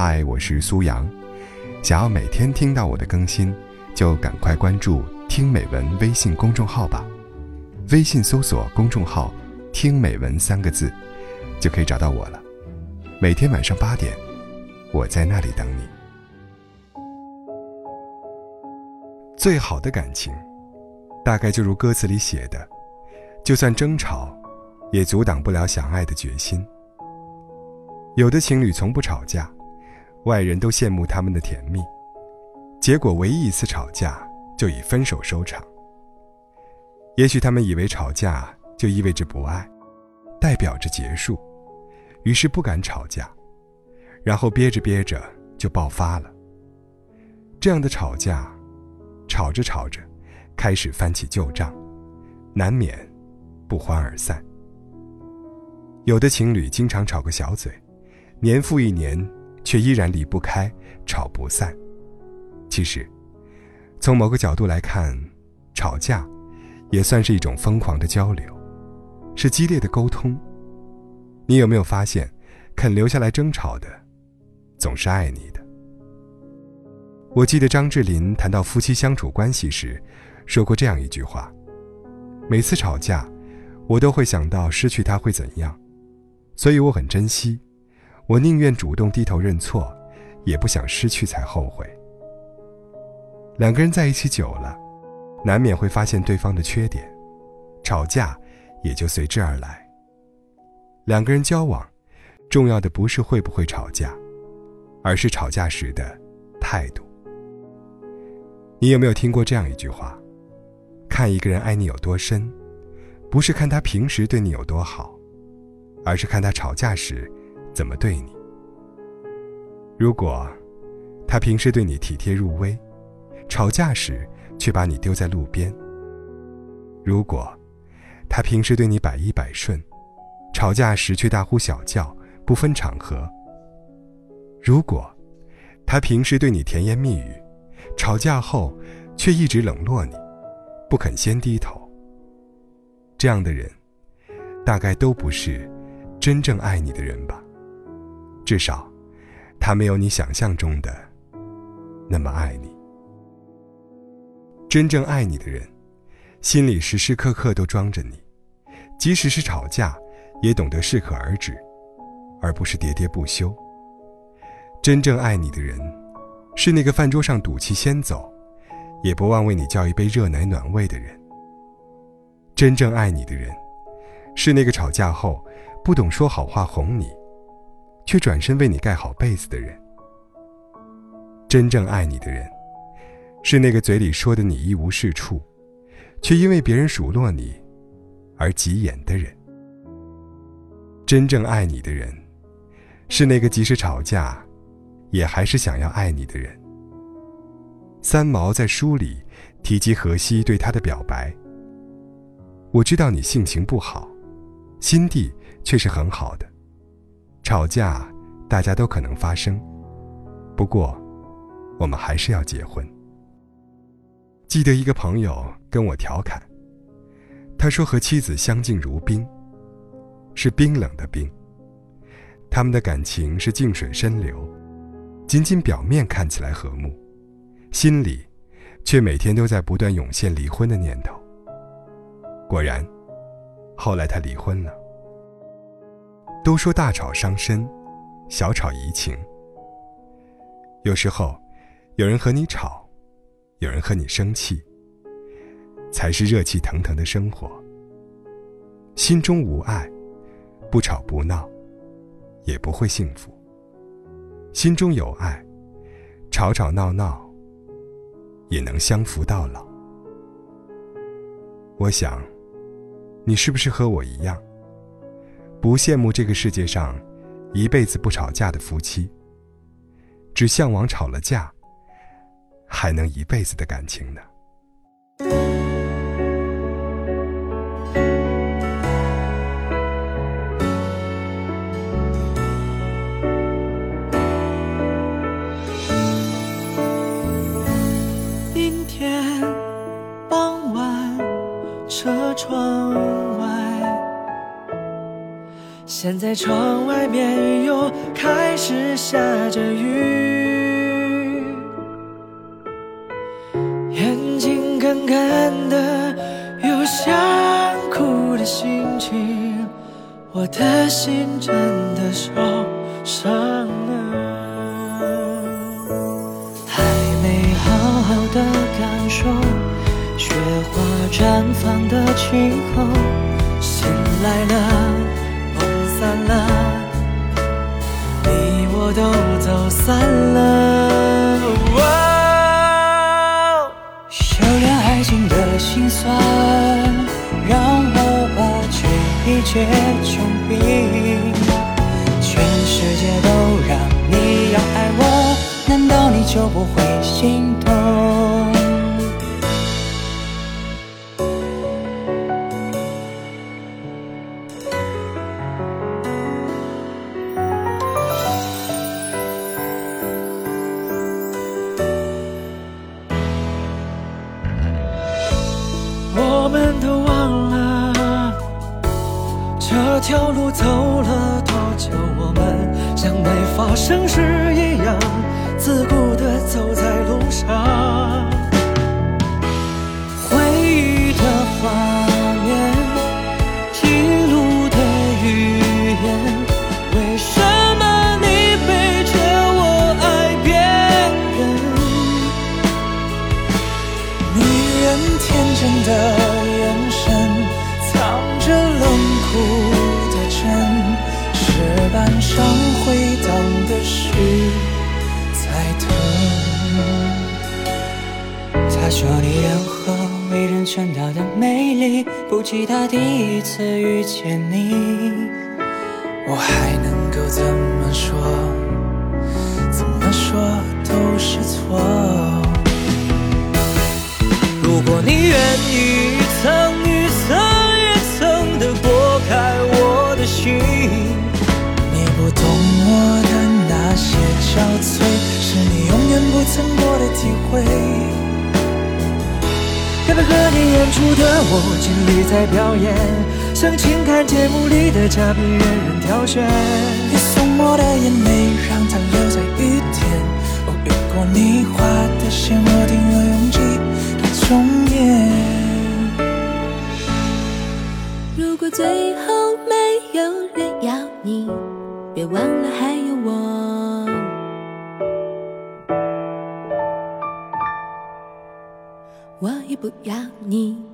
嗨，我是苏阳。想要每天听到我的更新，就赶快关注“听美文”微信公众号吧。微信搜索公众号“听美文”三个字，就可以找到我了。每天晚上八点，我在那里等你。最好的感情，大概就如歌词里写的：就算争吵，也阻挡不了想爱的决心。有的情侣从不吵架，外人都羡慕他们的甜蜜，结果唯一一次吵架就以分手收场。也许他们以为吵架就意味着不爱，代表着结束，于是不敢吵架，然后憋着憋着就爆发了。这样的吵架，吵着吵着，开始翻起旧账，难免不欢而散。有的情侣经常吵个小嘴。年复一年，却依然离不开，吵不散。其实，从某个角度来看，吵架也算是一种疯狂的交流，是激烈的沟通。你有没有发现，肯留下来争吵的，总是爱你的？我记得张智霖谈到夫妻相处关系时，说过这样一句话：每次吵架，我都会想到失去他会怎样，所以我很珍惜。我宁愿主动低头认错，也不想失去才后悔。两个人在一起久了，难免会发现对方的缺点，吵架也就随之而来。两个人交往，重要的不是会不会吵架，而是吵架时的态度。你有没有听过这样一句话：看一个人爱你有多深，不是看他平时对你有多好，而是看他吵架时。怎么对你？如果他平时对你体贴入微，吵架时却把你丢在路边；如果他平时对你百依百顺，吵架时却大呼小叫，不分场合；如果他平时对你甜言蜜语，吵架后却一直冷落你，不肯先低头，这样的人，大概都不是真正爱你的人吧。至少，他没有你想象中的那么爱你。真正爱你的人，心里时时刻刻都装着你，即使是吵架，也懂得适可而止，而不是喋喋不休。真正爱你的人，是那个饭桌上赌气先走，也不忘为你叫一杯热奶暖胃的人。真正爱你的人，是那个吵架后不懂说好话哄你。却转身为你盖好被子的人。真正爱你的人，是那个嘴里说的你一无是处，却因为别人数落你而急眼的人。真正爱你的人，是那个即使吵架，也还是想要爱你的人。三毛在书里提及荷西对他的表白：“我知道你性情不好，心地却是很好的。”吵架，大家都可能发生，不过，我们还是要结婚。记得一个朋友跟我调侃，他说和妻子相敬如宾，是冰冷的冰。他们的感情是静水深流，仅仅表面看起来和睦，心里，却每天都在不断涌现离婚的念头。果然，后来他离婚了。都说大吵伤身，小吵怡情。有时候，有人和你吵，有人和你生气，才是热气腾腾的生活。心中无爱，不吵不闹，也不会幸福。心中有爱，吵吵闹闹，也能相扶到老。我想，你是不是和我一样？不羡慕这个世界上一辈子不吵架的夫妻，只向往吵了架还能一辈子的感情呢。现在窗外面又开始。下着雨，眼睛干干的，有想哭的心情，我的心真的受伤了，还没好好的感受雪花绽放的气候，醒来了，都走散了，修炼爱情的心酸，让我把记忆结成冰。条路走了多久，我们像没发生事一样，自顾地走在路上。他说你任何为人称道的美丽，不及他第一次遇见你。我还能够怎么说？怎么说都是错。如果你愿意。一层一层一层的剥开我的心，你不懂我的那些憔悴，是你永远不曾过的体会。该配合你演出的我，尽力在表演，像情感节目里的嘉宾，任人挑选。你送我的眼不要你。